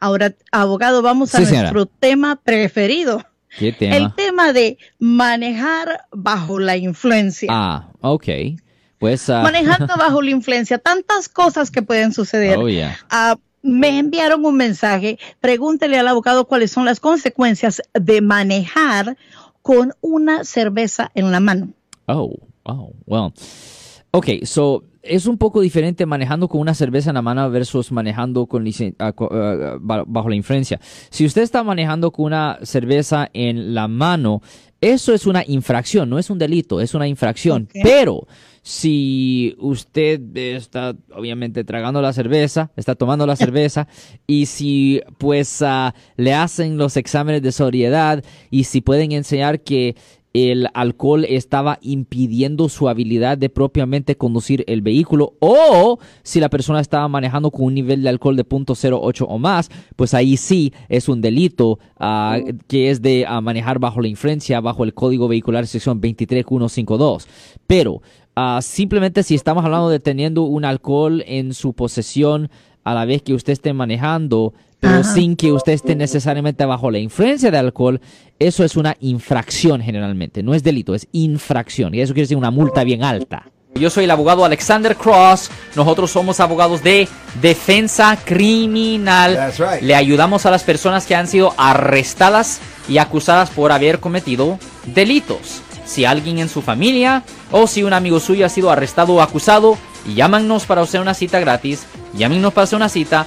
Ahora, abogado, vamos a nuestro tema preferido. ¿Qué tema? El tema de manejar bajo la influencia. Ah, ok. Pues, uh... Manejando bajo la influencia, tantas cosas que pueden suceder. Oh, yeah. Uh, me enviaron un mensaje, pregúntele al abogado cuáles son las consecuencias de manejar con una cerveza en la mano. Oh, oh, well. Ok, so es un poco diferente manejando con una cerveza en la mano versus manejando con uh, bajo la influencia. Si usted está manejando con una cerveza en la mano, eso es una infracción, no es un delito, es una infracción. Okay. Pero si usted está obviamente tragando la cerveza, está tomando la cerveza, y si pues uh, le hacen los exámenes de sobriedad y si pueden enseñar que el alcohol estaba impidiendo su habilidad de propiamente conducir el vehículo o si la persona estaba manejando con un nivel de alcohol de 0.08 o más, pues ahí sí es un delito uh, que es de uh, manejar bajo la influencia, bajo el código vehicular sección 23152. Pero uh, simplemente si estamos hablando de teniendo un alcohol en su posesión a la vez que usted esté manejando, pero Ajá. sin que usted esté necesariamente bajo la influencia de alcohol, eso es una infracción generalmente, no es delito, es infracción, y eso quiere decir una multa bien alta. Yo soy el abogado Alexander Cross, nosotros somos abogados de defensa criminal. Right. Le ayudamos a las personas que han sido arrestadas y acusadas por haber cometido delitos. Si alguien en su familia o si un amigo suyo ha sido arrestado o acusado, llámanos para hacer una cita gratis. Llámenos para hacer una cita.